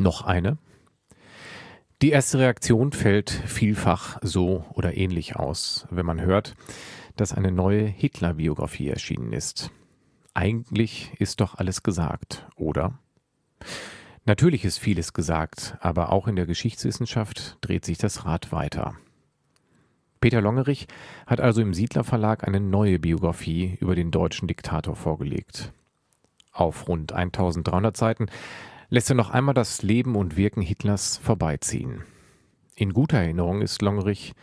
Noch eine? Die erste Reaktion fällt vielfach so oder ähnlich aus, wenn man hört, dass eine neue Hitler-Biografie erschienen ist. Eigentlich ist doch alles gesagt, oder? Natürlich ist vieles gesagt, aber auch in der Geschichtswissenschaft dreht sich das Rad weiter. Peter Longerich hat also im Siedler Verlag eine neue Biografie über den deutschen Diktator vorgelegt. Auf rund 1300 Seiten lässt er noch einmal das Leben und Wirken Hitlers vorbeiziehen. In guter Erinnerung ist Longerich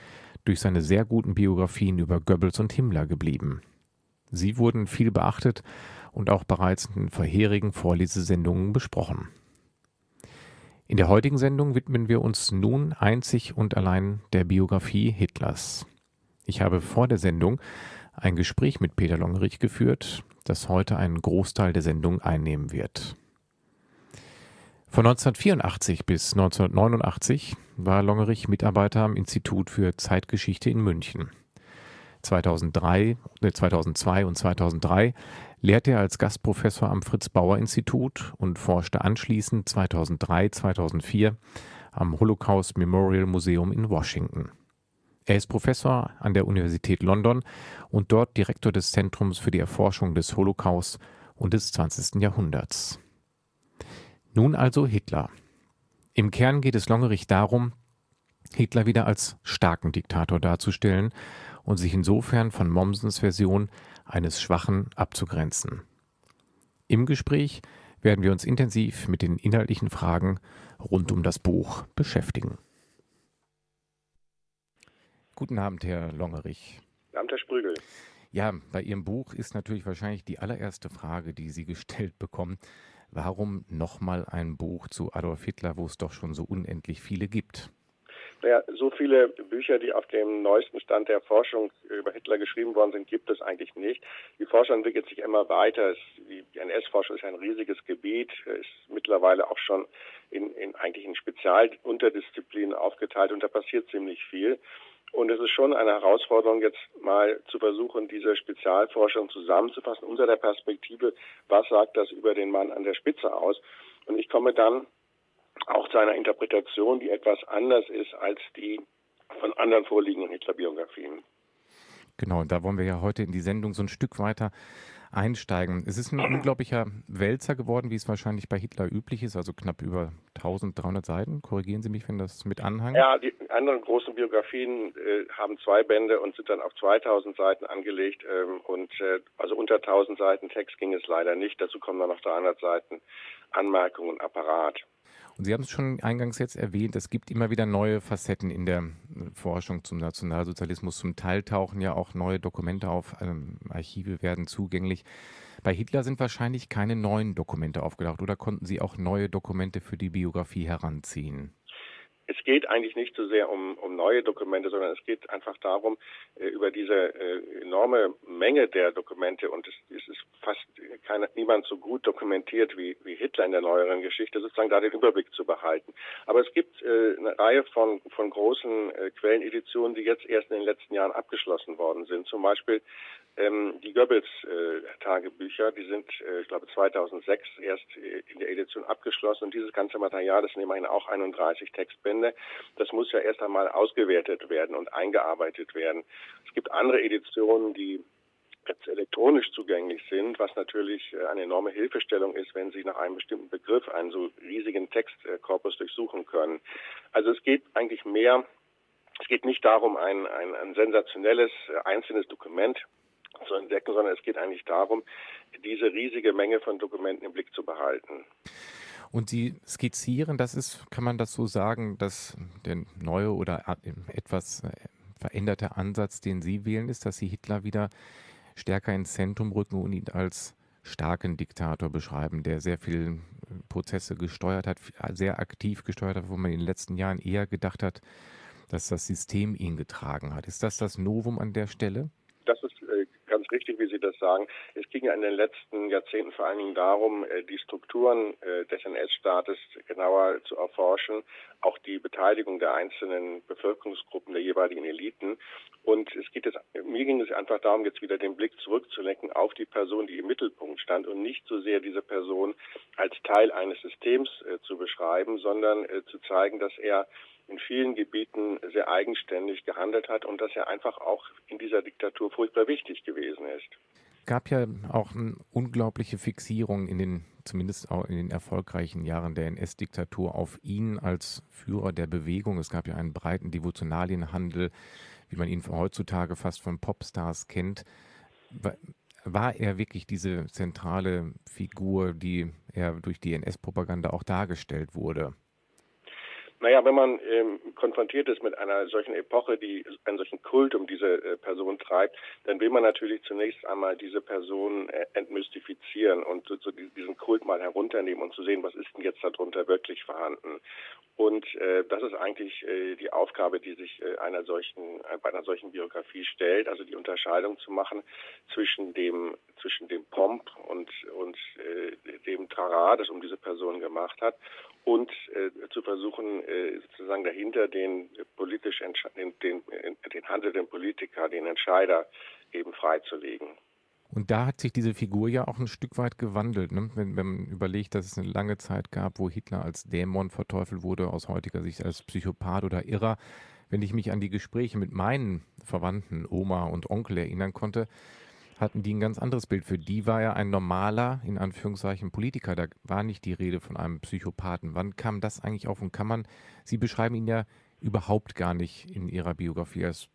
durch seine sehr guten Biografien über Goebbels und Himmler geblieben. Sie wurden viel beachtet und auch bereits in vorherigen Vorlesesendungen besprochen. In der heutigen Sendung widmen wir uns nun einzig und allein der Biografie Hitlers. Ich habe vor der Sendung ein Gespräch mit Peter Longerich geführt, das heute einen Großteil der Sendung einnehmen wird. Von 1984 bis 1989 war Longerich Mitarbeiter am Institut für Zeitgeschichte in München. 2003, 2002 äh, und 2003 lehrte er als Gastprofessor am Fritz-Bauer-Institut und forschte anschließend 2003/2004 am Holocaust Memorial Museum in Washington. Er ist Professor an der Universität London und dort Direktor des Zentrums für die Erforschung des Holocaust und des 20. Jahrhunderts. Nun also Hitler. Im Kern geht es Longerich darum, Hitler wieder als starken Diktator darzustellen und sich insofern von Mommsens Version eines Schwachen abzugrenzen. Im Gespräch werden wir uns intensiv mit den inhaltlichen Fragen rund um das Buch beschäftigen. Guten Abend, Herr Longerich. Guten Abend, Herr Sprügel. Ja, bei Ihrem Buch ist natürlich wahrscheinlich die allererste Frage, die Sie gestellt bekommen, warum nochmal ein Buch zu Adolf Hitler, wo es doch schon so unendlich viele gibt? Naja, so viele Bücher, die auf dem neuesten Stand der Forschung über Hitler geschrieben worden sind, gibt es eigentlich nicht. Die Forschung entwickelt sich immer weiter. die NS-Forschung ist ein riesiges Gebiet, ist mittlerweile auch schon in, in eigentlich in Spezialunterdisziplinen aufgeteilt und da passiert ziemlich viel. Und es ist schon eine Herausforderung, jetzt mal zu versuchen, diese Spezialforschung zusammenzufassen unter der Perspektive, was sagt das über den Mann an der Spitze aus. Und ich komme dann auch zu einer Interpretation, die etwas anders ist als die von anderen vorliegenden Hitler-Biografien. Genau, und da wollen wir ja heute in die Sendung so ein Stück weiter einsteigen. Es ist ein unglaublicher Wälzer geworden, wie es wahrscheinlich bei Hitler üblich ist, also knapp über 1300 Seiten. Korrigieren Sie mich, wenn das mit Anhang. Ja, die anderen großen Biografien äh, haben zwei Bände und sind dann auf 2000 Seiten angelegt. Ähm, und äh, also unter 1000 Seiten Text ging es leider nicht. Dazu kommen dann noch 300 Seiten Anmerkungen und Apparat. Und Sie haben es schon eingangs jetzt erwähnt, es gibt immer wieder neue Facetten in der Forschung zum Nationalsozialismus. Zum Teil tauchen ja auch neue Dokumente auf, ähm, Archive werden zugänglich. Bei Hitler sind wahrscheinlich keine neuen Dokumente aufgetaucht oder konnten Sie auch neue Dokumente für die Biografie heranziehen? Es geht eigentlich nicht so sehr um, um neue Dokumente, sondern es geht einfach darum, äh, über diese äh, enorme Menge der Dokumente und es, es ist fast keine, niemand so gut dokumentiert wie, wie Hitler in der neueren Geschichte, sozusagen da den Überblick zu behalten. Aber es gibt äh, eine Reihe von, von großen äh, Quelleneditionen, die jetzt erst in den letzten Jahren abgeschlossen worden sind. Zum Beispiel ähm, die Goebbels-Tagebücher, äh, die sind, äh, ich glaube, 2006 erst äh, in der Edition abgeschlossen und dieses ganze Material, das sind immerhin auch 31 Textbände, das muss ja erst einmal ausgewertet werden und eingearbeitet werden. Es gibt andere Editionen, die jetzt elektronisch zugänglich sind, was natürlich äh, eine enorme Hilfestellung ist, wenn Sie nach einem bestimmten Begriff einen so riesigen Textkorpus durchsuchen können. Also es geht eigentlich mehr, es geht nicht darum, ein, ein, ein sensationelles äh, einzelnes Dokument zu entdecken, sondern es geht eigentlich darum, diese riesige Menge von Dokumenten im Blick zu behalten. Und Sie skizzieren, das ist, kann man das so sagen, dass der neue oder etwas äh, veränderte Ansatz, den Sie wählen, ist, dass Sie Hitler wieder stärker ins Zentrum rücken und ihn als starken Diktator beschreiben, der sehr viele äh, Prozesse gesteuert hat, sehr aktiv gesteuert hat, wo man in den letzten Jahren eher gedacht hat, dass das System ihn getragen hat. Ist das das Novum an der Stelle? Das ist ganz richtig, wie Sie das sagen. Es ging ja in den letzten Jahrzehnten vor allen Dingen darum, äh, die Strukturen äh, des NS-Staates genauer zu erforschen, auch die Beteiligung der einzelnen Bevölkerungsgruppen, der jeweiligen Eliten. Und es geht jetzt, mir ging es einfach darum, jetzt wieder den Blick zurückzulenken auf die Person, die im Mittelpunkt stand und nicht so sehr diese Person als Teil eines Systems äh, zu beschreiben, sondern zu zeigen, dass er in vielen Gebieten sehr eigenständig gehandelt hat und dass er einfach auch in dieser Diktatur furchtbar wichtig gewesen ist. Es gab ja auch eine unglaubliche Fixierung in den, zumindest auch in den erfolgreichen Jahren der NS-Diktatur auf ihn als Führer der Bewegung. Es gab ja einen breiten Devotionalienhandel, wie man ihn heutzutage fast von Popstars kennt. War er wirklich diese zentrale Figur, die er durch die NS-Propaganda auch dargestellt wurde? Naja, wenn man ähm, konfrontiert ist mit einer solchen Epoche, die einen solchen Kult um diese äh, Person treibt, dann will man natürlich zunächst einmal diese Person äh, entmystifizieren und so, so diesen Kult mal herunternehmen und zu sehen, was ist denn jetzt darunter wirklich vorhanden. Und äh, das ist eigentlich äh, die Aufgabe, die sich äh, einer solchen, äh, bei einer solchen Biografie stellt, also die Unterscheidung zu machen zwischen dem zwischen dem Pomp und und äh, dem Trara, das um diese Person gemacht hat, und äh, zu versuchen, äh, sozusagen dahinter den politisch den, den, den handelnden Politiker, den Entscheider eben freizulegen. Und da hat sich diese Figur ja auch ein Stück weit gewandelt. Ne? Wenn, wenn, man überlegt, dass es eine lange Zeit gab, wo Hitler als Dämon verteufelt wurde, aus heutiger Sicht als Psychopath oder Irrer. Wenn ich mich an die Gespräche mit meinen Verwandten, Oma und Onkel erinnern konnte, hatten die ein ganz anderes Bild. Für die war er ein normaler, in Anführungszeichen, Politiker. Da war nicht die Rede von einem Psychopathen. Wann kam das eigentlich auf? Und kann man, Sie beschreiben ihn ja überhaupt gar nicht in Ihrer Biografie als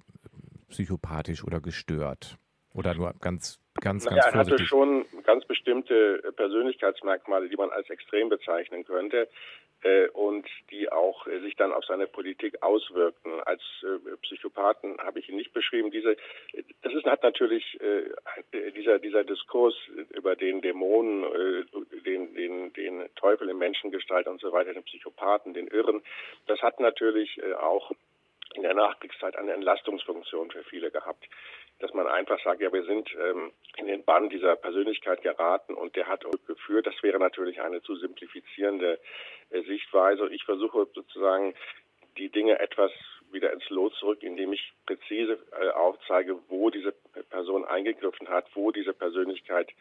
psychopathisch oder gestört. Oder nur ganz, ganz, naja, ganz. Er hatte schon ganz bestimmte Persönlichkeitsmerkmale, die man als extrem bezeichnen könnte äh, und die auch äh, sich dann auf seine Politik auswirkten. Als äh, Psychopathen habe ich ihn nicht beschrieben. Diese, das ist, hat natürlich äh, dieser, dieser Diskurs über den Dämonen, äh, den, den, den Teufel in Menschengestalt und so weiter, den Psychopathen, den Irren, das hat natürlich äh, auch in der Nachkriegszeit eine Entlastungsfunktion für viele gehabt dass man einfach sagt, ja, wir sind ähm, in den Bann dieser Persönlichkeit geraten und der hat uns geführt. Das wäre natürlich eine zu simplifizierende äh, Sichtweise. Ich versuche sozusagen die Dinge etwas wieder ins Lot zurück, indem ich präzise äh, aufzeige, wo diese Person eingegriffen hat, wo diese Persönlichkeit,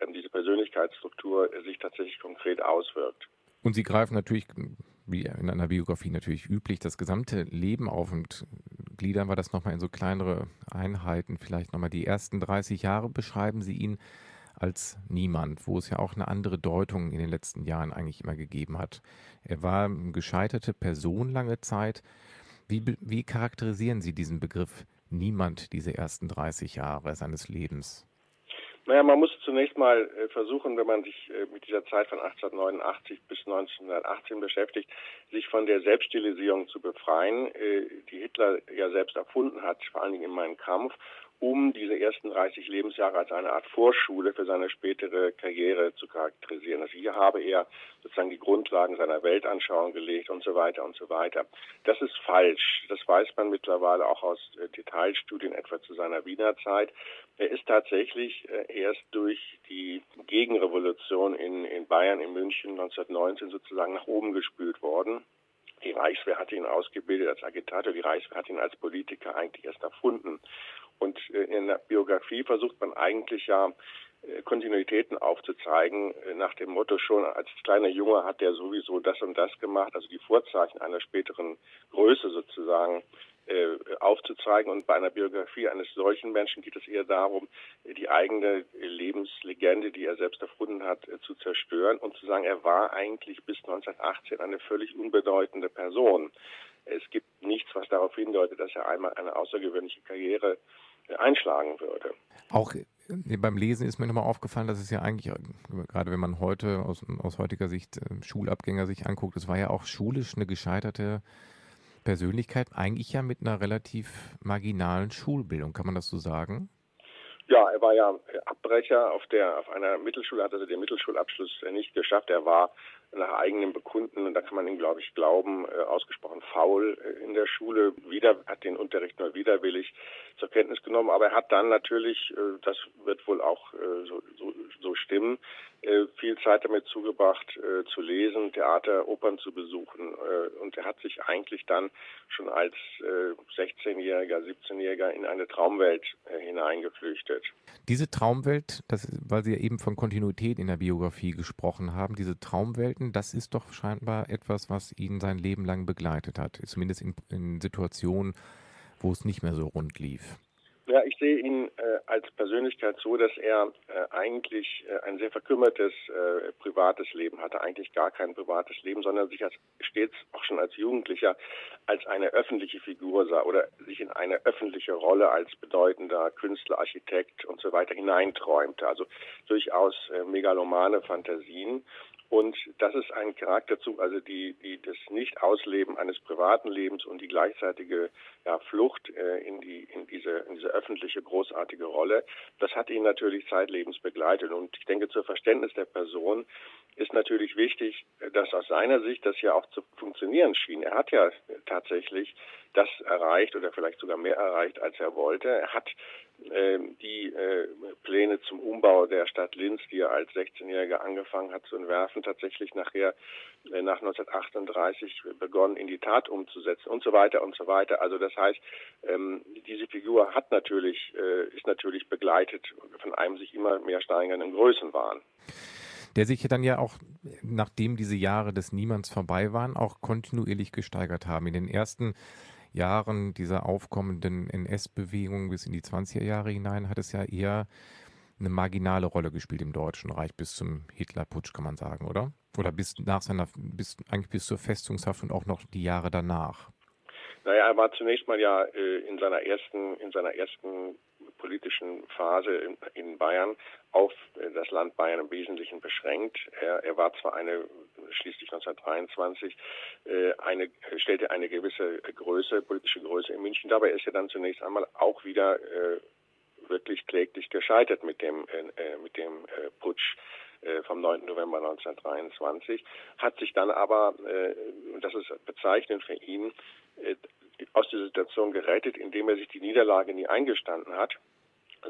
ähm, diese Persönlichkeitsstruktur äh, sich tatsächlich konkret auswirkt. Und Sie greifen natürlich, wie in einer Biografie natürlich üblich, das gesamte Leben auf und gliedern wir das nochmal in so kleinere Einheiten. Vielleicht nochmal die ersten 30 Jahre beschreiben Sie ihn als niemand, wo es ja auch eine andere Deutung in den letzten Jahren eigentlich immer gegeben hat. Er war eine gescheiterte Person lange Zeit. Wie, wie charakterisieren Sie diesen Begriff niemand diese ersten 30 Jahre seines Lebens? Naja, man muss zunächst mal äh, versuchen, wenn man sich äh, mit dieser Zeit von 1889 bis 1918 beschäftigt, sich von der Selbststilisierung zu befreien, äh, die Hitler ja selbst erfunden hat, vor allen Dingen in meinem Kampf um diese ersten 30 Lebensjahre als eine Art Vorschule für seine spätere Karriere zu charakterisieren. Also hier habe er sozusagen die Grundlagen seiner Weltanschauung gelegt und so weiter und so weiter. Das ist falsch. Das weiß man mittlerweile auch aus äh, Detailstudien etwa zu seiner Wiener Zeit. Er ist tatsächlich äh, erst durch die Gegenrevolution in, in Bayern, in München 1919 sozusagen nach oben gespült worden. Die Reichswehr hat ihn ausgebildet als Agitator, die Reichswehr hat ihn als Politiker eigentlich erst erfunden. Und äh, in der Biografie versucht man eigentlich ja äh, Kontinuitäten aufzuzeigen, äh, nach dem Motto schon, als kleiner Junge hat der sowieso das und das gemacht, also die Vorzeichen einer späteren Größe sozusagen aufzuzeigen. Und bei einer Biografie eines solchen Menschen geht es eher darum, die eigene Lebenslegende, die er selbst erfunden hat, zu zerstören und zu sagen, er war eigentlich bis 1918 eine völlig unbedeutende Person. Es gibt nichts, was darauf hindeutet, dass er einmal eine außergewöhnliche Karriere einschlagen würde. Auch beim Lesen ist mir nochmal aufgefallen, dass es ja eigentlich, gerade wenn man heute aus, aus heutiger Sicht äh, Schulabgänger sich anguckt, es war ja auch schulisch eine gescheiterte Persönlichkeit, eigentlich ja mit einer relativ marginalen Schulbildung, kann man das so sagen? Ja, er war ja Abbrecher auf der auf einer Mittelschule, hat also den Mittelschulabschluss nicht geschafft. Er war nach eigenem Bekunden, und da kann man ihm, glaube ich, glauben, äh, ausgesprochen faul äh, in der Schule, wieder, hat den Unterricht nur widerwillig zur Kenntnis genommen, aber er hat dann natürlich, äh, das wird wohl auch äh, so, so, so stimmen, äh, viel Zeit damit zugebracht, äh, zu lesen, Theater, Opern zu besuchen. Äh, und er hat sich eigentlich dann schon als 16-Jähriger, 17-Jähriger in eine Traumwelt hineingeflüchtet. Diese Traumwelt, das, weil Sie ja eben von Kontinuität in der Biografie gesprochen haben, diese Traumwelten, das ist doch scheinbar etwas, was ihn sein Leben lang begleitet hat, zumindest in, in Situationen, wo es nicht mehr so rund lief. Ja, ich sehe ihn äh, als Persönlichkeit so, dass er äh, eigentlich äh, ein sehr verkümmertes äh, privates Leben hatte, eigentlich gar kein privates Leben, sondern sich als, stets auch schon als Jugendlicher als eine öffentliche Figur sah oder sich in eine öffentliche Rolle als bedeutender Künstler, Architekt und so weiter hineinträumte. Also durchaus äh, megalomane Fantasien und das ist ein Charakterzug, also die, die, das Nicht-Ausleben eines privaten Lebens und die gleichzeitige ja, Flucht äh, in, die, in, diese, in diese öffentliche großartige Rolle, das hat ihn natürlich zeitlebens begleitet. Und ich denke, zur Verständnis der Person ist natürlich wichtig, dass aus seiner Sicht das ja auch zu funktionieren schien. Er hat ja tatsächlich das erreicht oder vielleicht sogar mehr erreicht, als er wollte. Er hat äh, die äh, Pläne zum Umbau der Stadt Linz, die er als 16-Jähriger angefangen hat zu entwerfen, tatsächlich nachher äh, nach 1938 begonnen in die Tat umzusetzen und so weiter und so weiter. Also das heißt, ähm, diese Figur hat natürlich, äh, ist natürlich begleitet von einem sich immer mehr steigernden Größenwahn der sich dann ja auch, nachdem diese Jahre des Niemands vorbei waren, auch kontinuierlich gesteigert haben. In den ersten Jahren dieser aufkommenden NS-Bewegung bis in die 20er Jahre hinein hat es ja eher eine marginale Rolle gespielt im Deutschen Reich bis zum Hitlerputsch, kann man sagen, oder? Oder bis nach seiner, bis eigentlich bis zur Festungshaft und auch noch die Jahre danach. Naja, er war zunächst mal ja äh, in seiner ersten, in seiner ersten politischen Phase in, Bayern auf das Land Bayern im Wesentlichen beschränkt. Er, er war zwar eine schließlich 1923 äh, eine stellte eine gewisse Größe, politische Größe in München. Dabei ist er dann zunächst einmal auch wieder äh, wirklich kläglich gescheitert mit dem äh, mit dem Putsch vom 9. November 1923, hat sich dann aber, äh, das ist bezeichnend für ihn, aus der Situation gerettet, indem er sich die Niederlage nie eingestanden hat,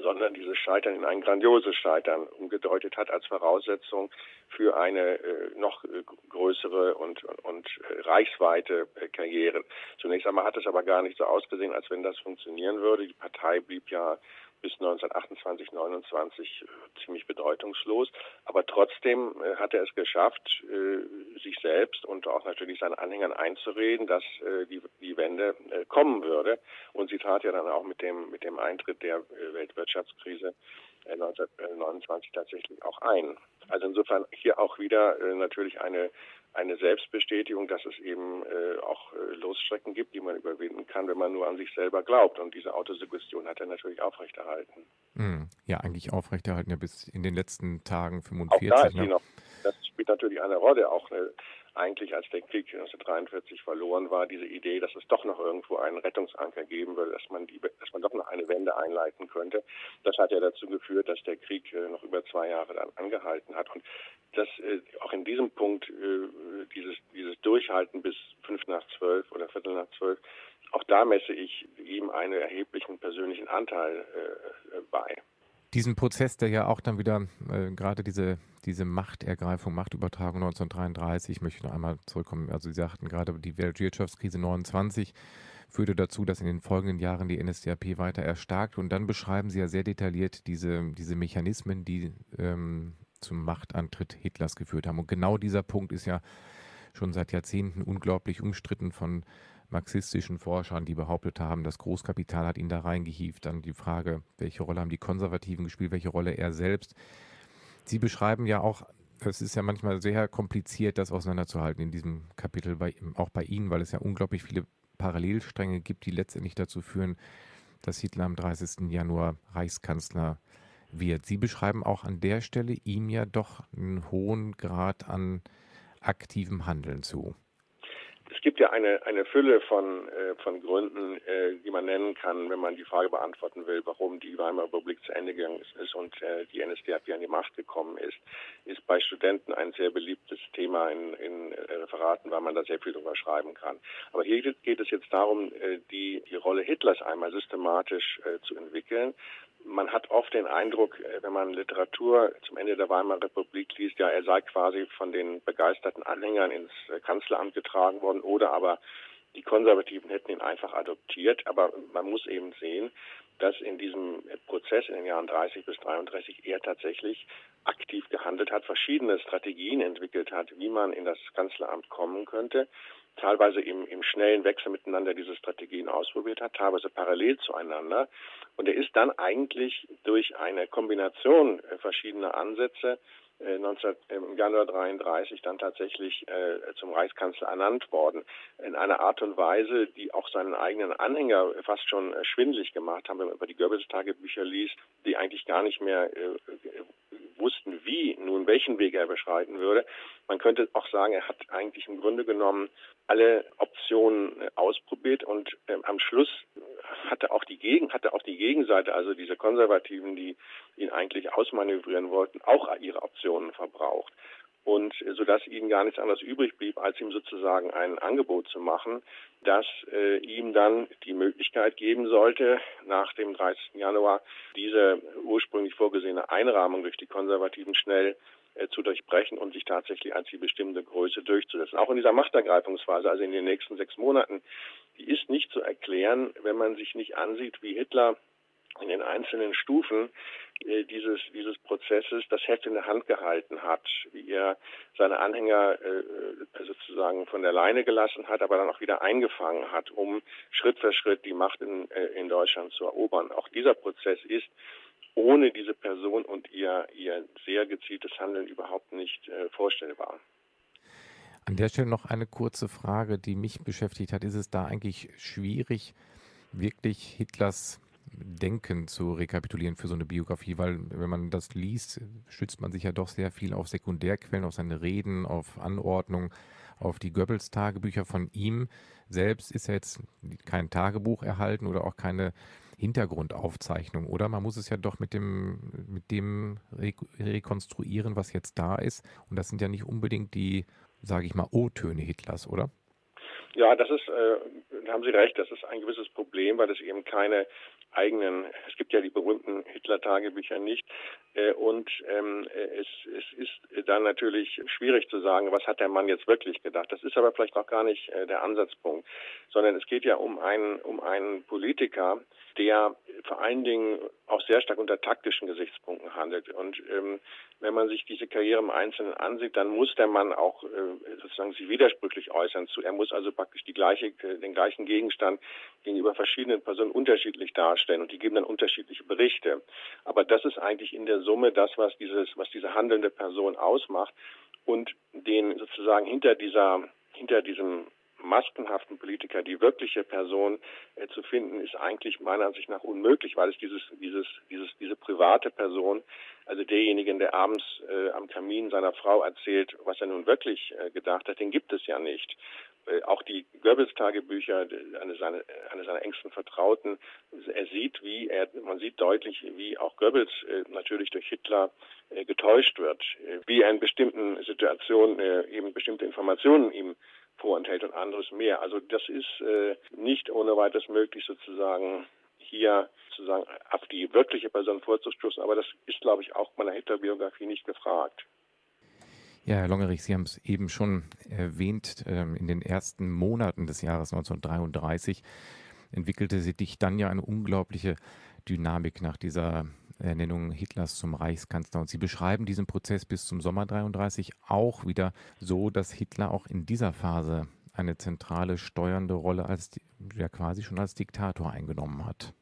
sondern dieses Scheitern in ein grandioses Scheitern umgedeutet hat als Voraussetzung für eine äh, noch äh, größere und, und äh, reichsweite äh, Karriere. Zunächst einmal hat es aber gar nicht so ausgesehen, als wenn das funktionieren würde. Die Partei blieb ja bis 1928, 29 äh, ziemlich bedeutungslos. Aber trotzdem äh, hat er es geschafft, äh, sich selbst und auch natürlich seinen Anhängern einzureden, dass die, Wende kommen würde. Und sie trat ja dann auch mit dem, mit dem Eintritt der Weltwirtschaftskrise 1929 tatsächlich auch ein. Also insofern hier auch wieder natürlich eine eine Selbstbestätigung, dass es eben äh, auch äh, Losstrecken gibt, die man überwinden kann, wenn man nur an sich selber glaubt. Und diese Autosuggestion hat er natürlich aufrechterhalten. Mm, ja, eigentlich aufrechterhalten, ja bis in den letzten Tagen 45. Auch da ne? noch, das spielt natürlich eine Rolle, auch eine eigentlich, als der Krieg 1943 verloren war, diese Idee, dass es doch noch irgendwo einen Rettungsanker geben würde, dass man, die, dass man doch noch eine Wende einleiten könnte. Das hat ja dazu geführt, dass der Krieg äh, noch über zwei Jahre dann angehalten hat. Und das äh, auch in diesem Punkt äh, dieses, dieses Durchhalten bis fünf nach zwölf oder Viertel nach zwölf, auch da messe ich ihm einen erheblichen persönlichen Anteil bei diesen Prozess, der ja auch dann wieder äh, gerade diese, diese Machtergreifung, Machtübertragung 1933, ich möchte noch einmal zurückkommen, also Sie sagten gerade, die Weltwirtschaftskrise 29 führte dazu, dass in den folgenden Jahren die NSDAP weiter erstarkt und dann beschreiben Sie ja sehr detailliert diese, diese Mechanismen, die ähm, zum Machtantritt Hitlers geführt haben. Und genau dieser Punkt ist ja schon seit Jahrzehnten unglaublich umstritten von marxistischen Forschern, die behauptet haben, das Großkapital hat ihn da reingehievt. Dann die Frage, welche Rolle haben die Konservativen gespielt, welche Rolle er selbst. Sie beschreiben ja auch, es ist ja manchmal sehr kompliziert, das auseinanderzuhalten in diesem Kapitel, bei, auch bei Ihnen, weil es ja unglaublich viele Parallelstränge gibt, die letztendlich dazu führen, dass Hitler am 30. Januar Reichskanzler wird. Sie beschreiben auch an der Stelle ihm ja doch einen hohen Grad an aktivem Handeln zu. Es gibt ja eine, eine Fülle von, äh, von Gründen, äh, die man nennen kann, wenn man die Frage beantworten will, warum die Weimarer Republik zu Ende gegangen ist und äh, die NSDAP an die Macht gekommen ist. Ist bei Studenten ein sehr beliebtes Thema in, in äh, Referaten, weil man da sehr viel drüber schreiben kann. Aber hier geht es jetzt darum, äh, die, die Rolle Hitlers einmal systematisch äh, zu entwickeln man hat oft den Eindruck, äh, wenn man Literatur zum Ende der Weimarer Republik liest, ja, er sei quasi von den begeisterten Anhängern ins äh, Kanzleramt getragen worden oder aber die Konservativen hätten ihn einfach adoptiert. Aber man muss eben sehen, dass in diesem Prozess in den Jahren 30 bis 33 er tatsächlich aktiv gehandelt hat, verschiedene Strategien entwickelt hat, wie man in das Kanzleramt kommen könnte teilweise im, im schnellen Wechsel miteinander diese Strategien ausprobiert hat, teilweise parallel zueinander. Und er ist dann eigentlich durch eine Kombination äh, verschiedener Ansätze 19, äh, im Januar 33 dann tatsächlich äh, zum Reichskanzler ernannt worden. In einer Art und Weise, die auch seinen eigenen Anhänger fast schon äh, schwindlig gemacht haben, wenn man über die Goebbels-Tagebücher liest, die eigentlich gar nicht mehr äh, wussten, wie nun welchen Weg er beschreiten würde. Man könnte auch sagen, er hat eigentlich im Grunde genommen alle Optionen äh, ausprobiert und äh, am Schluss hatte auch die Gegen hatte auch die Gegenseite, also diese Konservativen, die ihn eigentlich ausmanövrieren wollten, auch ihre Optionen verbraucht und äh, sodass ihnen gar nichts anderes übrig blieb, als ihm sozusagen ein Angebot zu machen, das äh, ihm dann die Möglichkeit geben sollte, nach dem 30. Januar diese ursprünglich vorgesehene Einrahmung durch die Konservativen schnell zu durchbrechen und sich tatsächlich als die bestimmte Größe durchzusetzen. Auch in dieser Machtergreifungsphase, also in den nächsten sechs Monaten, die ist nicht zu erklären, wenn man sich nicht ansieht, wie Hitler in den einzelnen Stufen äh, dieses, dieses Prozesses das Heft in der Hand gehalten hat, wie er seine Anhänger äh, sozusagen von der Leine gelassen hat, aber dann auch wieder eingefangen hat, um Schritt für Schritt die Macht in, äh, in Deutschland zu erobern. Auch dieser Prozess ist ohne diese Person und ihr, ihr sehr gezieltes Handeln überhaupt nicht äh, vorstellbar. An der Stelle noch eine kurze Frage, die mich beschäftigt hat. Ist es da eigentlich schwierig, wirklich Hitlers Denken zu rekapitulieren für so eine Biografie, weil wenn man das liest, stützt man sich ja doch sehr viel auf Sekundärquellen, auf seine Reden, auf Anordnung, auf die Goebbels-Tagebücher von ihm. Selbst ist jetzt kein Tagebuch erhalten oder auch keine Hintergrundaufzeichnung, oder? Man muss es ja doch mit dem, mit dem rekonstruieren, was jetzt da ist. Und das sind ja nicht unbedingt die, sage ich mal, O-Töne Hitlers, oder? Ja, das ist, äh, haben Sie recht, das ist ein gewisses Problem, weil es eben keine eigenen, es gibt ja die berühmten Hitler-Tagebücher nicht. Äh, und ähm, es, es ist dann natürlich schwierig zu sagen, was hat der Mann jetzt wirklich gedacht. Das ist aber vielleicht auch gar nicht äh, der Ansatzpunkt, sondern es geht ja um einen, um einen Politiker, der vor allen Dingen auch sehr stark unter taktischen Gesichtspunkten handelt. Und ähm, wenn man sich diese Karriere im Einzelnen ansieht, dann muss der Mann auch äh, sozusagen sich widersprüchlich äußern zu. Er muss also praktisch die gleiche, äh, den gleichen Gegenstand gegenüber verschiedenen Personen unterschiedlich darstellen und die geben dann unterschiedliche Berichte. Aber das ist eigentlich in der Summe das, was dieses, was diese handelnde Person ausmacht und den sozusagen hinter dieser, hinter diesem maskenhaften Politiker die wirkliche Person äh, zu finden, ist eigentlich meiner Ansicht nach unmöglich, weil es dieses, dieses, dieses, diese private Person, also derjenigen, der abends äh, am Kamin seiner Frau erzählt, was er nun wirklich äh, gedacht hat, den gibt es ja nicht. Äh, auch die Goebbels-Tagebücher, eine seiner, eine seiner engsten Vertrauten, er sieht, wie er, man sieht deutlich, wie auch Goebbels äh, natürlich durch Hitler äh, getäuscht wird, wie er in bestimmten Situationen eben bestimmte Informationen ihm vorenthält und anderes mehr. Also das ist äh, nicht ohne weiteres möglich sozusagen hier sozusagen auf die wirkliche Person vorzustoßen, aber das ist, glaube ich, auch meiner Hitler-Biografie nicht gefragt. Ja, Herr Longerich, Sie haben es eben schon erwähnt, ähm, in den ersten Monaten des Jahres 1933 entwickelte sich dann ja eine unglaubliche Dynamik nach dieser Ernennung Hitlers zum Reichskanzler. Und Sie beschreiben diesen Prozess bis zum Sommer 33 auch wieder so, dass Hitler auch in dieser Phase eine zentrale steuernde Rolle als ja quasi schon als Diktator eingenommen hat.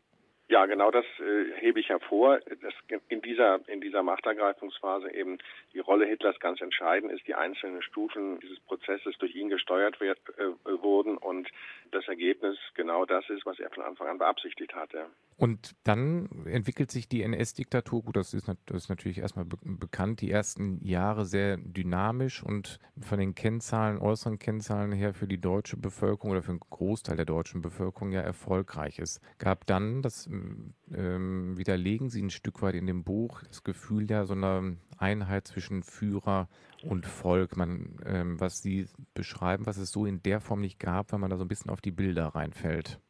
Ja, genau das äh, hebe ich hervor, dass in dieser, in dieser Machtergreifungsphase eben die Rolle Hitlers ganz entscheidend ist, die einzelnen Stufen dieses Prozesses durch ihn gesteuert wird, äh, wurden und das Ergebnis genau das ist, was er von Anfang an beabsichtigt hatte. Und dann entwickelt sich die NS-Diktatur, gut, das ist, das ist natürlich erstmal be bekannt, die ersten Jahre sehr dynamisch und von den Kennzahlen, äußeren Kennzahlen her für die deutsche Bevölkerung oder für einen Großteil der deutschen Bevölkerung ja erfolgreich ist. Gab dann, das ähm, widerlegen Sie ein Stück weit in dem Buch, das Gefühl ja so einer Einheit zwischen Führer und Volk, man, ähm, was Sie beschreiben, was es so in der Form nicht gab, wenn man da so ein bisschen auf die Bilder reinfällt.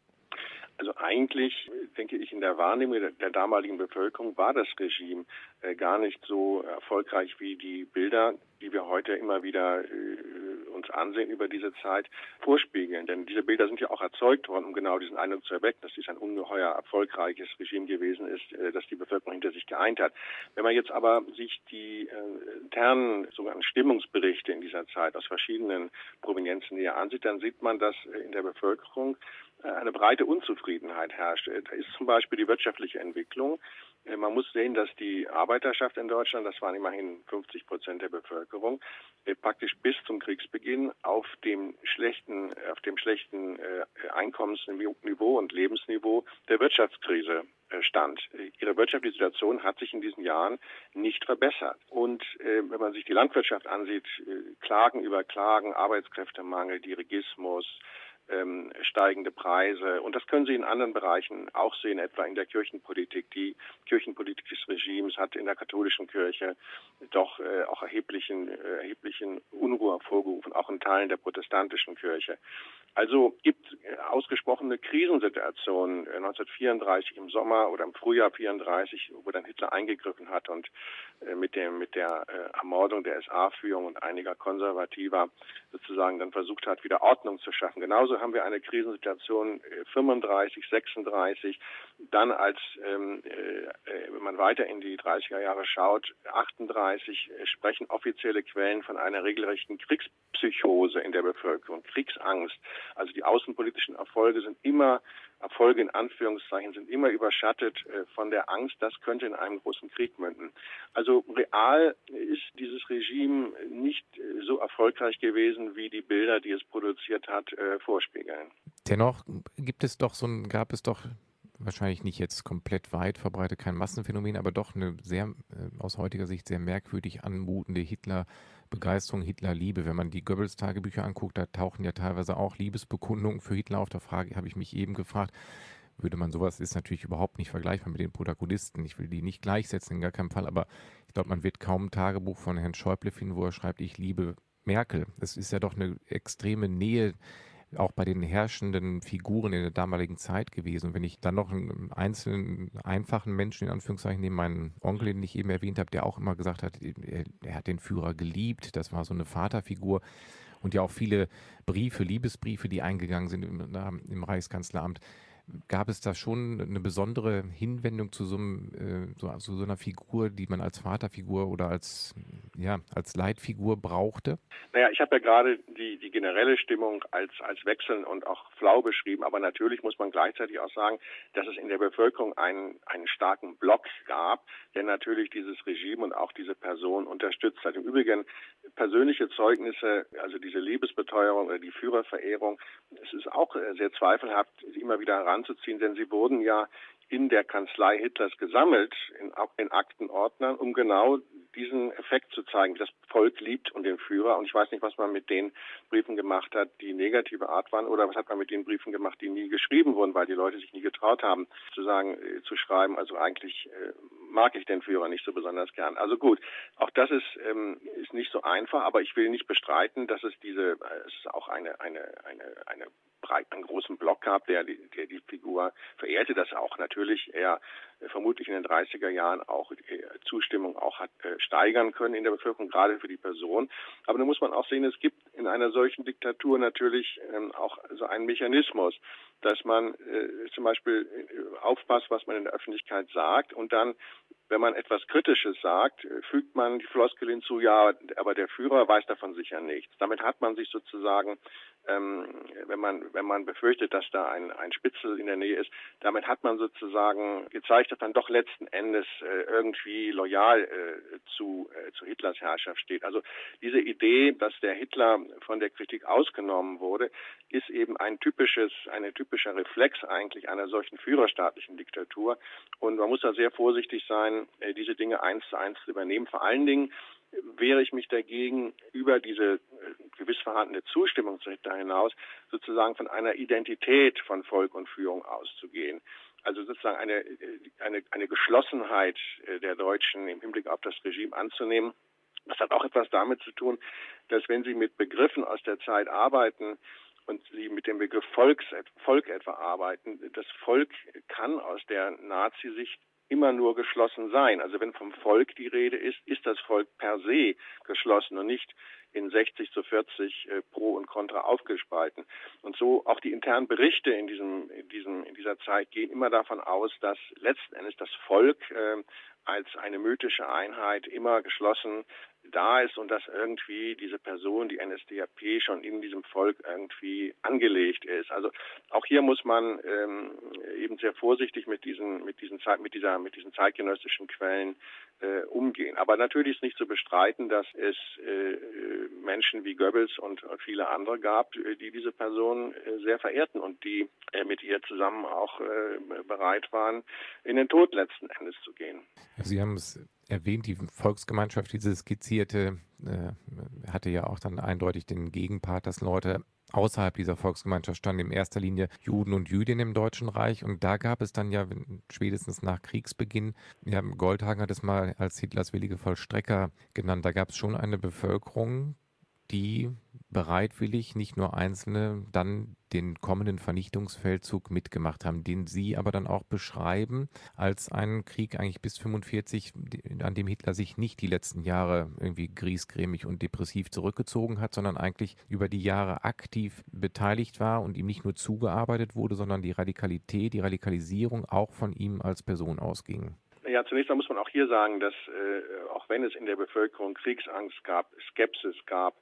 Also eigentlich denke ich, in der Wahrnehmung der, damaligen Bevölkerung war das Regime äh, gar nicht so erfolgreich wie die Bilder, die wir heute immer wieder äh, uns ansehen über diese Zeit, vorspiegeln. Denn diese Bilder sind ja auch erzeugt worden, um genau diesen Eindruck zu erwecken, dass dies ein ungeheuer erfolgreiches Regime gewesen ist, äh, das die Bevölkerung hinter sich geeint hat. Wenn man jetzt aber sich die äh, internen sogenannten Stimmungsberichte in dieser Zeit aus verschiedenen Provenienzen näher ansieht, dann sieht man, dass äh, in der Bevölkerung äh, eine breite Unzufriedenheit herrscht. Da ist zum Beispiel die wirtschaftliche Entwicklung. Äh, man muss sehen, dass die Arbeiterschaft in Deutschland, das waren immerhin 50 Prozent der Bevölkerung, äh, praktisch bis zum Kriegsbeginn auf dem schlechten, auf dem schlechten Einkommensniveau und Lebensniveau der Wirtschaftskrise stand. Ihre wirtschaftliche Situation hat sich in diesen Jahren nicht verbessert. Und wenn man sich die Landwirtschaft ansieht, Klagen über Klagen, Arbeitskräftemangel, Dirigismus, ähm, steigende Preise. Und das können Sie in anderen Bereichen auch sehen, etwa in der Kirchenpolitik. Die Kirchenpolitik des Regimes hat in der katholischen Kirche doch äh, auch erheblichen, äh, erheblichen Unruhe hervorgerufen, auch in Teilen der protestantischen Kirche. Also gibt äh, ausgesprochene Krisensituationen 1934 äh, im Sommer oder im Frühjahr 34, wo dann Hitler eingegriffen hat und äh, mit dem mit der Ermordung der SA-Führung und einiger Konservativer sozusagen dann versucht hat, wieder Ordnung zu schaffen. Genauso haben wir eine Krisensituation 35, 36, dann als ähm, äh, wenn man weiter in die 30er Jahre schaut, 38 sprechen offizielle Quellen von einer regelrechten Kriegspsychose in der Bevölkerung, Kriegsangst. Also die außenpolitischen Erfolge sind immer, Erfolge in Anführungszeichen, sind immer überschattet äh, von der Angst, das könnte in einem großen Krieg münden. Also real ist dieses Regime nicht äh, so erfolgreich gewesen, wie die Bilder, die es produziert hat, äh, vorspiegeln. Dennoch gibt es doch so ein, gab es doch wahrscheinlich nicht jetzt komplett weit verbreitet, kein Massenphänomen, aber doch eine sehr, äh, aus heutiger Sicht sehr merkwürdig anmutende Hitler-Begeisterung, Hitler-Liebe. Wenn man die Goebbels-Tagebücher anguckt, da tauchen ja teilweise auch Liebesbekundungen für Hitler auf. Da Frage habe ich mich eben gefragt, würde man sowas, ist natürlich überhaupt nicht vergleichbar mit den Protagonisten. Ich will die nicht gleichsetzen, in gar keinem Fall, aber ich glaube, man wird kaum ein Tagebuch von Herrn Schäuble finden, wo er schreibt, ich liebe Merkel. Es ist ja doch eine extreme Nähe auch bei den herrschenden Figuren in der damaligen Zeit gewesen. Wenn ich dann noch einen einzelnen, einfachen Menschen in Anführungszeichen nehme, meinen Onkel, den ich eben erwähnt habe, der auch immer gesagt hat, er, er hat den Führer geliebt, das war so eine Vaterfigur. Und ja auch viele Briefe, Liebesbriefe, die eingegangen sind im, im Reichskanzleramt gab es da schon eine besondere Hinwendung zu so, einem, äh, so, zu so einer Figur, die man als Vaterfigur oder als, ja, als Leitfigur brauchte? Naja, ich habe ja gerade die, die generelle Stimmung als, als wechselnd und auch flau beschrieben, aber natürlich muss man gleichzeitig auch sagen, dass es in der Bevölkerung einen, einen starken Block gab, der natürlich dieses Regime und auch diese Person unterstützt hat. Im Übrigen persönliche Zeugnisse, also diese Liebesbeteuerung oder die Führerverehrung, es ist auch äh, sehr zweifelhaft, immer wieder heran heranzuziehen, denn sie wurden ja in der Kanzlei Hitlers gesammelt, in, in Aktenordnern, um genau diesen Effekt zu zeigen. Das Volk liebt und den Führer. Und ich weiß nicht, was man mit den Briefen gemacht hat, die negative Art waren, oder was hat man mit den Briefen gemacht, die nie geschrieben wurden, weil die Leute sich nie getraut haben, zu sagen, äh, zu schreiben, also eigentlich äh, mag ich den Führer nicht so besonders gern. Also gut, auch das ist, ähm, ist nicht so einfach, aber ich will nicht bestreiten, dass es diese, äh, es auch eine, eine, eine, eine breit, einen großen Block gab, der, der die Figur verehrte, dass auch natürlich er äh, vermutlich in den 30er Jahren auch äh, Zustimmung auch hat äh, steigern können in der Bevölkerung, gerade für die Person. Aber da muss man auch sehen, es gibt in einer solchen Diktatur natürlich ähm, auch so einen Mechanismus, dass man zum Beispiel aufpasst, was man in der Öffentlichkeit sagt und dann wenn man etwas Kritisches sagt, fügt man die Floskel hinzu, ja, aber der Führer weiß davon sicher nichts. Damit hat man sich sozusagen ähm, wenn man wenn man befürchtet, dass da ein, ein Spitzel in der Nähe ist, damit hat man sozusagen gezeigt, dass man doch letzten Endes äh, irgendwie loyal äh, zu, äh, zu Hitlers Herrschaft steht. Also diese Idee, dass der Hitler von der Kritik ausgenommen wurde, ist eben ein typisches, ein typischer Reflex eigentlich einer solchen führerstaatlichen Diktatur. Und man muss da sehr vorsichtig sein, äh, diese Dinge eins zu eins zu übernehmen. Vor allen Dingen wehre ich mich dagegen, über diese äh, gewiss vorhandene Zustimmung zu Hitler hinaus sozusagen von einer Identität von Volk und Führung auszugehen. Also sozusagen eine, äh, eine, eine Geschlossenheit äh, der Deutschen im Hinblick auf das Regime anzunehmen. Das hat auch etwas damit zu tun, dass wenn Sie mit Begriffen aus der Zeit arbeiten, und Sie mit dem Begriff Volks, Volk etwa arbeiten, das Volk kann aus der Nazi-Sicht immer nur geschlossen sein. Also wenn vom Volk die Rede ist, ist das Volk per se geschlossen und nicht in 60 zu 40 äh, pro und contra aufgespalten. Und so auch die internen Berichte in diesem, in diesem, in dieser Zeit gehen immer davon aus, dass letzten Endes das Volk äh, als eine mythische Einheit immer geschlossen da ist und dass irgendwie diese Person, die NSDAP, schon in diesem Volk irgendwie angelegt ist. Also auch hier muss man ähm, eben sehr vorsichtig mit diesen, mit diesen Zeit, mit dieser, mit diesen zeitgenössischen Quellen äh, umgehen. Aber natürlich ist nicht zu bestreiten, dass es äh, Menschen wie Goebbels und viele andere gab, die diese Person äh, sehr verehrten und die äh, mit ihr zusammen auch äh, bereit waren, in den Tod letzten Endes zu gehen. Sie haben es erwähnt, die Volksgemeinschaft, diese skizzierte, äh, hatte ja auch dann eindeutig den Gegenpart, dass Leute außerhalb dieser Volksgemeinschaft standen in erster Linie Juden und Jüdinnen im Deutschen Reich. Und da gab es dann ja spätestens nach Kriegsbeginn, ja, Goldhagen hat es mal als Hitlers willige Vollstrecker genannt, da gab es schon eine Bevölkerung, die bereitwillig nicht nur Einzelne dann den kommenden Vernichtungsfeldzug mitgemacht haben, den Sie aber dann auch beschreiben als einen Krieg eigentlich bis 45, an dem Hitler sich nicht die letzten Jahre irgendwie griesgrämig und depressiv zurückgezogen hat, sondern eigentlich über die Jahre aktiv beteiligt war und ihm nicht nur zugearbeitet wurde, sondern die Radikalität, die Radikalisierung auch von ihm als Person ausging. Ja, zunächst mal muss man auch hier sagen, dass äh, auch wenn es in der Bevölkerung Kriegsangst gab, Skepsis gab,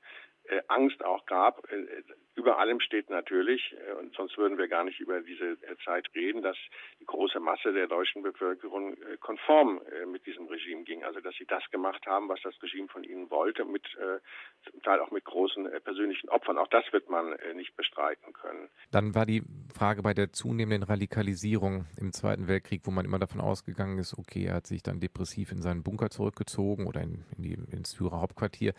äh, Angst auch gab, äh, über allem steht natürlich, äh, und sonst würden wir gar nicht über diese Zeit reden, dass die große Masse der deutschen Bevölkerung konform mit diesem Regime ging. Also dass sie das gemacht haben, was das Regime von ihnen wollte, mit zum Teil auch mit großen persönlichen Opfern. Auch das wird man nicht bestreiten können. Dann war die Frage bei der zunehmenden Radikalisierung im Zweiten Weltkrieg, wo man immer davon ausgegangen ist, okay, er hat sich dann depressiv in seinen Bunker zurückgezogen oder in, in die, ins Führer Hauptquartier.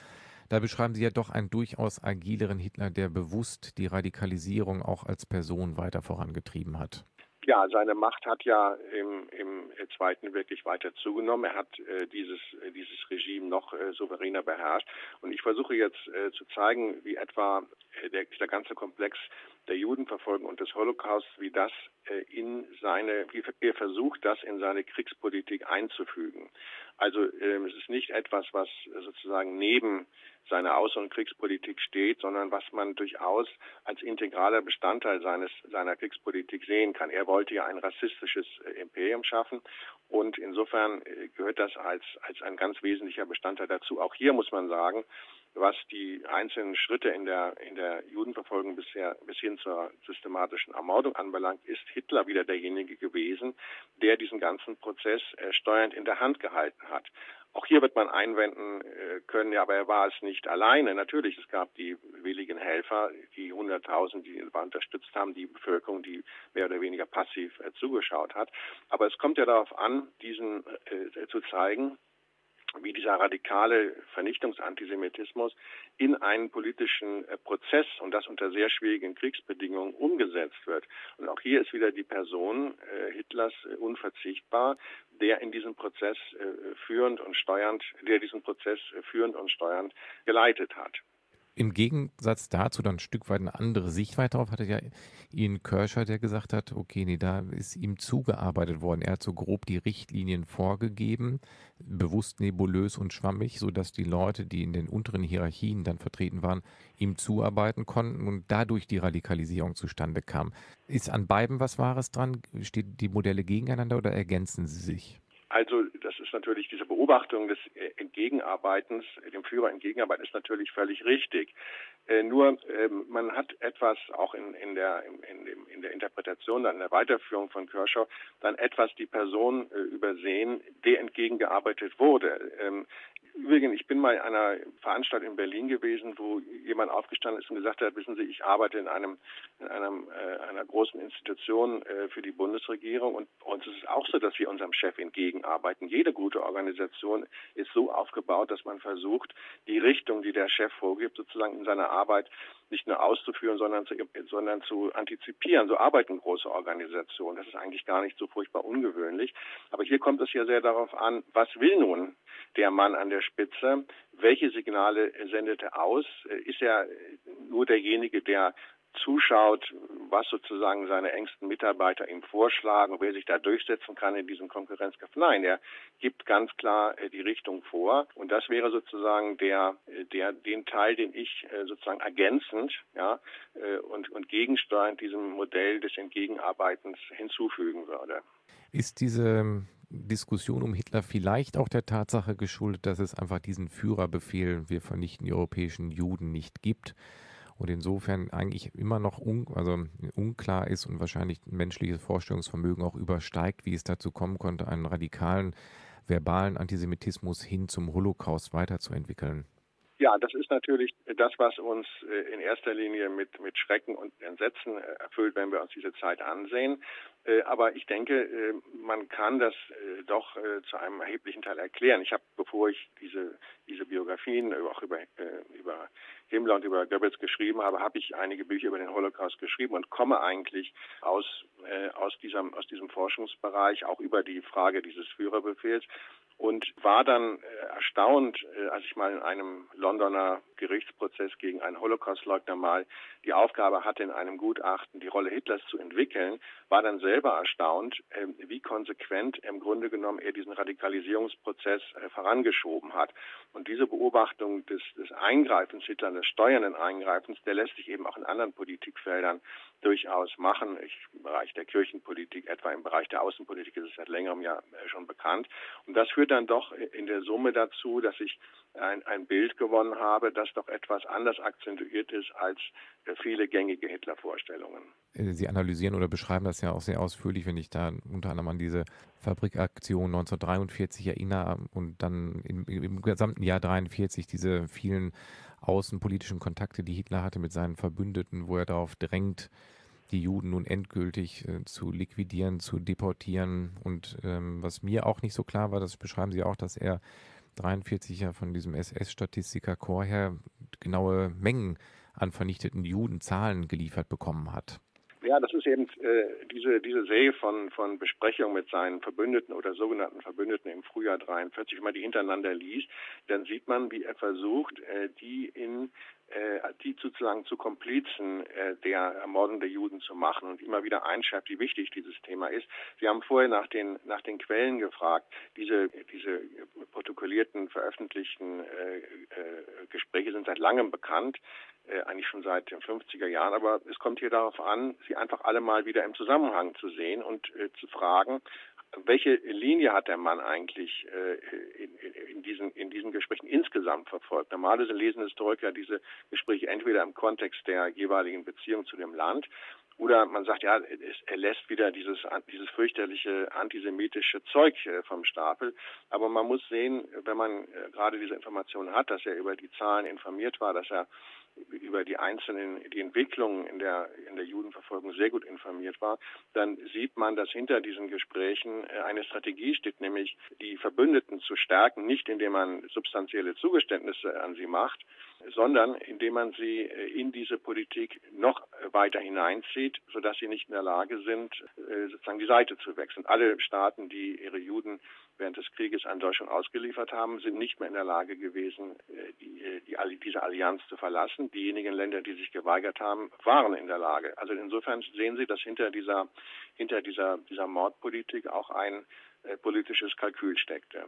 Da beschreiben Sie ja doch einen durchaus agileren Hitler, der bewusst die Radikalisierung auch als Person weiter vorangetrieben hat. Ja, seine Macht hat ja im, im Zweiten wirklich weiter zugenommen. Er hat äh, dieses, äh, dieses Regime noch äh, souveräner beherrscht. Und ich versuche jetzt äh, zu zeigen, wie etwa äh, der, der ganze Komplex der Judenverfolgung und des Holocaust, wie das äh, in seine, wie er versucht, das in seine Kriegspolitik einzufügen. Also ähm, es ist nicht etwas, was sozusagen neben seiner Außen- und Kriegspolitik steht, sondern was man durchaus als integraler Bestandteil seines, seiner Kriegspolitik sehen kann. Er wollte ja ein rassistisches äh, Imperium schaffen und insofern äh, gehört das als, als ein ganz wesentlicher Bestandteil dazu. Auch hier muss man sagen, was die einzelnen Schritte in der, in der Judenverfolgung bisher, bis hin zur systematischen Ermordung anbelangt, ist Hitler wieder derjenige gewesen, der diesen ganzen Prozess äh, steuernd in der Hand gehalten hat. Auch hier wird man einwenden äh, können, ja, aber er war es nicht alleine. Natürlich, es gab die willigen Helfer, die 100.000, die ihn unterstützt haben, die Bevölkerung, die mehr oder weniger passiv äh, zugeschaut hat. Aber es kommt ja darauf an, diesen äh, zu zeigen, wie dieser radikale Vernichtungsantisemitismus in einen politischen äh, Prozess und das unter sehr schwierigen Kriegsbedingungen umgesetzt wird. Und auch hier ist wieder die Person äh, Hitlers äh, unverzichtbar, der in diesem Prozess äh, führend und steuernd, der diesen Prozess äh, führend und steuernd geleitet hat. Im Gegensatz dazu dann ein Stück weit eine andere Sichtweite darauf hatte ja Ian Kirscher, der gesagt hat, okay, nee, da ist ihm zugearbeitet worden. Er hat so grob die Richtlinien vorgegeben, bewusst nebulös und schwammig, sodass die Leute, die in den unteren Hierarchien dann vertreten waren, ihm zuarbeiten konnten und dadurch die Radikalisierung zustande kam. Ist an beiden was Wahres dran? Stehen die Modelle gegeneinander oder ergänzen sie sich? Also das ist natürlich diese Beobachtung des äh, Entgegenarbeitens, dem Führer entgegenarbeiten, ist natürlich völlig richtig. Äh, nur ähm, man hat etwas auch in, in, der, in, in, in der Interpretation, in der Weiterführung von Kershaw, dann etwas die Person äh, übersehen, der entgegengearbeitet wurde. Ähm, Übrigens, ich bin mal in einer Veranstaltung in Berlin gewesen, wo jemand aufgestanden ist und gesagt hat, wissen Sie, ich arbeite in einem in einem, äh, einer großen Institution äh, für die Bundesregierung und uns ist es auch so, dass wir unserem Chef entgegenarbeiten. Jede gute Organisation ist so aufgebaut, dass man versucht, die Richtung, die der Chef vorgibt, sozusagen in seiner Arbeit nicht nur auszuführen, sondern zu, sondern zu antizipieren. So arbeiten große Organisationen. Das ist eigentlich gar nicht so furchtbar ungewöhnlich. Aber hier kommt es ja sehr darauf an, was will nun der Mann an der Spitze? Welche Signale sendet er aus? Ist er nur derjenige, der zuschaut, was sozusagen seine engsten Mitarbeiter ihm vorschlagen, wer sich da durchsetzen kann in diesem Konkurrenzkampf. Nein, er gibt ganz klar äh, die Richtung vor und das wäre sozusagen der, äh, der den Teil, den ich äh, sozusagen ergänzend ja, und, und gegensteuernd diesem Modell des Entgegenarbeitens hinzufügen würde. Ist diese Diskussion um Hitler vielleicht auch der Tatsache geschuldet, dass es einfach diesen Führerbefehl, wir vernichten die europäischen Juden, nicht gibt? und insofern eigentlich immer noch un, also unklar ist und wahrscheinlich menschliches Vorstellungsvermögen auch übersteigt, wie es dazu kommen konnte, einen radikalen verbalen Antisemitismus hin zum Holocaust weiterzuentwickeln. Ja, das ist natürlich das, was uns äh, in erster Linie mit, mit Schrecken und Entsetzen äh, erfüllt, wenn wir uns diese Zeit ansehen. Äh, aber ich denke, man kann das doch zu einem erheblichen Teil erklären. Ich habe, bevor ich diese, diese Biografien auch über, über Himmler und über Goebbels geschrieben habe, habe ich einige Bücher über den Holocaust geschrieben und komme eigentlich aus, aus, diesem, aus diesem Forschungsbereich, auch über die Frage dieses Führerbefehls und war dann äh, erstaunt, äh, als ich mal in einem Londoner Gerichtsprozess gegen einen Holocaustleugner mal die Aufgabe hatte, in einem Gutachten die Rolle Hitlers zu entwickeln, war dann selber erstaunt, äh, wie konsequent im Grunde genommen er diesen Radikalisierungsprozess äh, vorangeschoben hat. Und diese Beobachtung des, des Eingreifens Hitler, des steuernden Eingreifens, der lässt sich eben auch in anderen Politikfeldern durchaus machen. Ich, Im Bereich der Kirchenpolitik, etwa im Bereich der Außenpolitik ist es seit längerem ja äh, schon bekannt. Und das führt dann doch in der Summe dazu, dass ich ein, ein Bild gewonnen habe, das doch etwas anders akzentuiert ist als äh, viele gängige Hitler-Vorstellungen. Sie analysieren oder beschreiben das ja auch sehr ausführlich, wenn ich da unter anderem an diese Fabrikaktion 1943 erinnere und dann im, im gesamten Jahr 43 diese vielen außenpolitischen Kontakte, die Hitler hatte mit seinen Verbündeten, wo er darauf drängt, die Juden nun endgültig äh, zu liquidieren, zu deportieren. Und ähm, was mir auch nicht so klar war, das beschreiben Sie auch, dass er 43 ja von diesem SS-Statistiker Chor genaue Mengen an vernichteten Juden Zahlen geliefert bekommen hat. Ja, das ist eben äh, diese, diese Serie von, von Besprechungen mit seinen Verbündeten oder sogenannten Verbündeten im Frühjahr 43, wenn man die hintereinander liest, dann sieht man, wie er versucht, äh, die in die sozusagen zu Komplizen äh, der Ermordung der Juden zu machen und immer wieder einschärft, wie wichtig dieses Thema ist. Sie haben vorher nach den, nach den Quellen gefragt. Diese, diese protokollierten, veröffentlichten äh, äh, Gespräche sind seit langem bekannt, äh, eigentlich schon seit den 50er Jahren, aber es kommt hier darauf an, sie einfach alle mal wieder im Zusammenhang zu sehen und äh, zu fragen, welche Linie hat der Mann eigentlich äh, in, in, diesen, in diesen Gesprächen insgesamt verfolgt? Normalerweise lesen Historiker diese Gespräche entweder im Kontext der jeweiligen Beziehung zu dem Land oder man sagt, ja, er lässt wieder dieses, dieses fürchterliche antisemitische Zeug äh, vom Stapel. Aber man muss sehen, wenn man äh, gerade diese Informationen hat, dass er über die Zahlen informiert war, dass er über die einzelnen, die Entwicklungen in der, in der Judenverfolgung sehr gut informiert war, dann sieht man, dass hinter diesen Gesprächen äh, eine Strategie steht, nämlich die Verbündeten zu stärken, nicht indem man substanzielle Zugeständnisse an sie macht, sondern indem man sie äh, in diese Politik noch weiter hineinzieht, sodass sie nicht in der Lage sind, äh, sozusagen die Seite zu wechseln. Alle Staaten, die ihre Juden während des Krieges an Deutschland ausgeliefert haben, sind nicht mehr in der Lage gewesen, die, die, diese Allianz zu verlassen lassen. Diejenigen Länder, die sich geweigert haben, waren in der Lage. Also insofern sehen Sie, dass hinter dieser, hinter dieser, dieser Mordpolitik auch ein äh, politisches Kalkül steckte.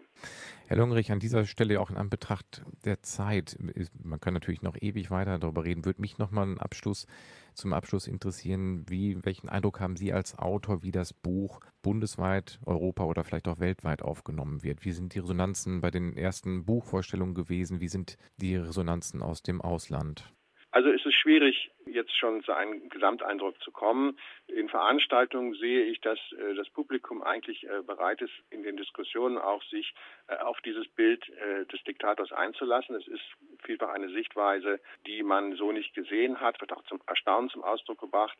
Herr Longerich, an dieser Stelle auch in Anbetracht der Zeit, man kann natürlich noch ewig weiter darüber reden, würde mich nochmal einen Abschluss zu zum Abschluss interessieren, wie, welchen Eindruck haben Sie als Autor, wie das Buch bundesweit, Europa oder vielleicht auch weltweit aufgenommen wird? Wie sind die Resonanzen bei den ersten Buchvorstellungen gewesen? Wie sind die Resonanzen aus dem Ausland? Also es ist schwierig, jetzt schon zu einem Gesamteindruck zu kommen. In Veranstaltungen sehe ich, dass äh, das Publikum eigentlich äh, bereit ist, in den Diskussionen auch sich äh, auf dieses Bild des Diktators einzulassen. Es ist vielfach eine Sichtweise, die man so nicht gesehen hat, wird auch zum Erstaunen zum Ausdruck gebracht.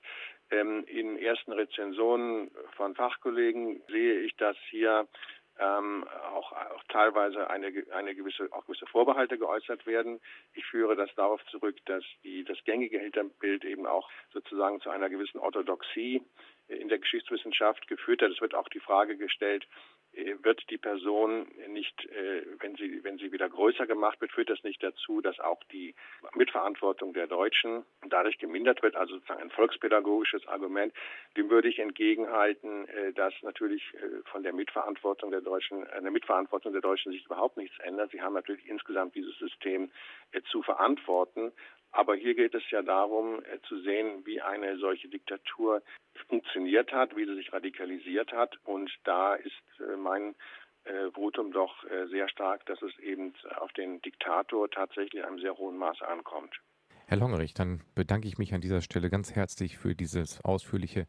Ähm, in ersten Rezensionen von Fachkollegen sehe ich, dass hier ähm, auch, auch teilweise eine, eine gewisse, auch gewisse Vorbehalte geäußert werden. Ich führe das darauf zurück, dass die, das gängige Hinterbild eben auch sozusagen zu einer gewissen Orthodoxie in der Geschichtswissenschaft geführt hat. Es wird auch die Frage gestellt, wird die Person nicht, äh, wenn sie, wenn sie wieder größer gemacht wird, führt das nicht dazu, dass auch die Mitverantwortung der Deutschen dadurch gemindert wird, also sozusagen ein volkspädagogisches Argument. Dem würde ich entgegenhalten, äh, dass natürlich von der Mitverantwortung der Deutschen, eine Mitverantwortung der Deutschen sich überhaupt nichts ändert. Sie haben natürlich insgesamt dieses System zu verantworten. Aber hier geht es ja darum, äh, zu sehen, wie eine solche Diktatur funktioniert hat, wie sie sich radikalisiert hat. Und da ist äh, mein äh, Votum doch sehr stark, dass es eben auf den Diktator tatsächlich in einem sehr hohen Maß ankommt. Herr Longerich, dann bedanke ich mich an dieser Stelle ganz herzlich für dieses ausführliche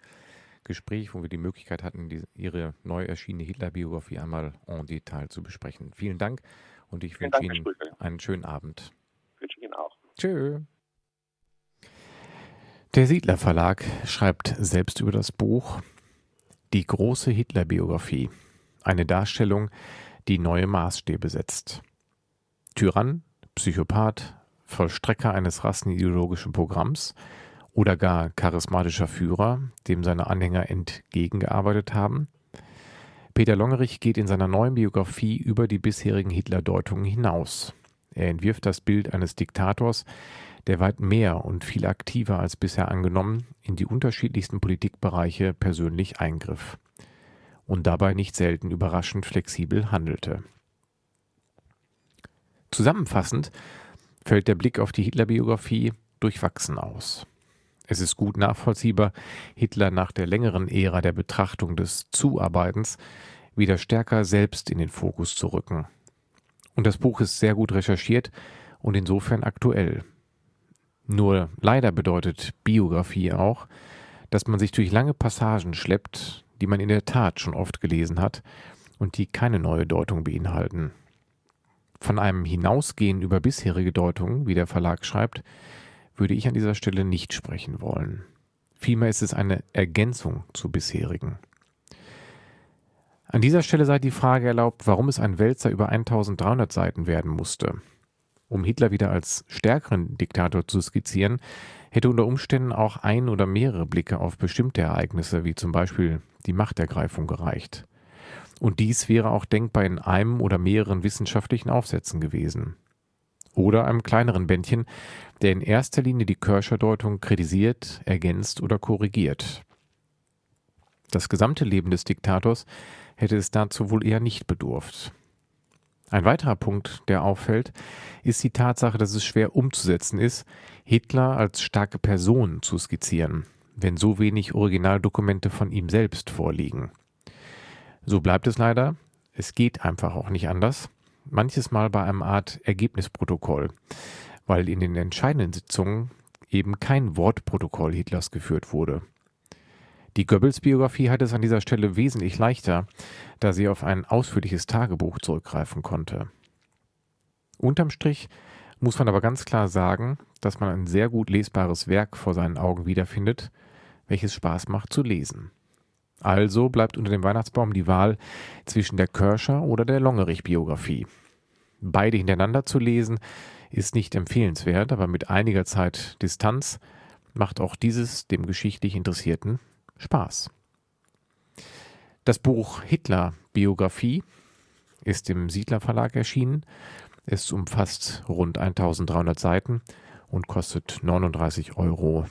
Gespräch, wo wir die Möglichkeit hatten, die, Ihre neu erschienene Hitler-Biografie einmal en Detail zu besprechen. Vielen Dank und ich wünsche Ihnen einen schönen Abend. Wünsche ich Ihnen auch. Tschö. Der Siedler Verlag schreibt selbst über das Buch Die große Hitler-Biografie. Eine Darstellung, die neue Maßstäbe setzt. Tyrann, Psychopath, Vollstrecker eines rassenideologischen Programms oder gar charismatischer Führer, dem seine Anhänger entgegengearbeitet haben. Peter Longerich geht in seiner neuen Biografie über die bisherigen Hitler-Deutungen hinaus. Er entwirft das Bild eines Diktators, der weit mehr und viel aktiver als bisher angenommen in die unterschiedlichsten Politikbereiche persönlich eingriff und dabei nicht selten überraschend flexibel handelte. Zusammenfassend fällt der Blick auf die Hitler-Biografie durchwachsen aus. Es ist gut nachvollziehbar, Hitler nach der längeren Ära der Betrachtung des Zuarbeitens wieder stärker selbst in den Fokus zu rücken. Und das Buch ist sehr gut recherchiert und insofern aktuell. Nur leider bedeutet Biografie auch, dass man sich durch lange Passagen schleppt, die man in der Tat schon oft gelesen hat und die keine neue Deutung beinhalten. Von einem Hinausgehen über bisherige Deutungen, wie der Verlag schreibt, würde ich an dieser Stelle nicht sprechen wollen. Vielmehr ist es eine Ergänzung zu bisherigen. An dieser Stelle sei die Frage erlaubt, warum es ein Wälzer über 1300 Seiten werden musste. Um Hitler wieder als stärkeren Diktator zu skizzieren, hätte unter Umständen auch ein oder mehrere Blicke auf bestimmte Ereignisse, wie zum Beispiel die Machtergreifung, gereicht. Und dies wäre auch denkbar in einem oder mehreren wissenschaftlichen Aufsätzen gewesen. Oder einem kleineren Bändchen, der in erster Linie die Körscher-Deutung kritisiert, ergänzt oder korrigiert. Das gesamte Leben des Diktators hätte es dazu wohl eher nicht bedurft. Ein weiterer Punkt, der auffällt, ist die Tatsache, dass es schwer umzusetzen ist, Hitler als starke Person zu skizzieren, wenn so wenig Originaldokumente von ihm selbst vorliegen. So bleibt es leider, es geht einfach auch nicht anders, manches Mal bei einem Art Ergebnisprotokoll, weil in den entscheidenden Sitzungen eben kein Wortprotokoll Hitlers geführt wurde. Die Goebbels-Biografie hat es an dieser Stelle wesentlich leichter, da sie auf ein ausführliches Tagebuch zurückgreifen konnte. Unterm Strich muss man aber ganz klar sagen, dass man ein sehr gut lesbares Werk vor seinen Augen wiederfindet, welches Spaß macht zu lesen. Also bleibt unter dem Weihnachtsbaum die Wahl zwischen der Körscher oder der Longerich-Biografie. Beide hintereinander zu lesen ist nicht empfehlenswert, aber mit einiger Zeit Distanz macht auch dieses dem geschichtlich Interessierten Spaß. Das Buch Hitler Biografie ist im Siedler Verlag erschienen. Es umfasst rund 1300 Seiten und kostet 39,99 Euro.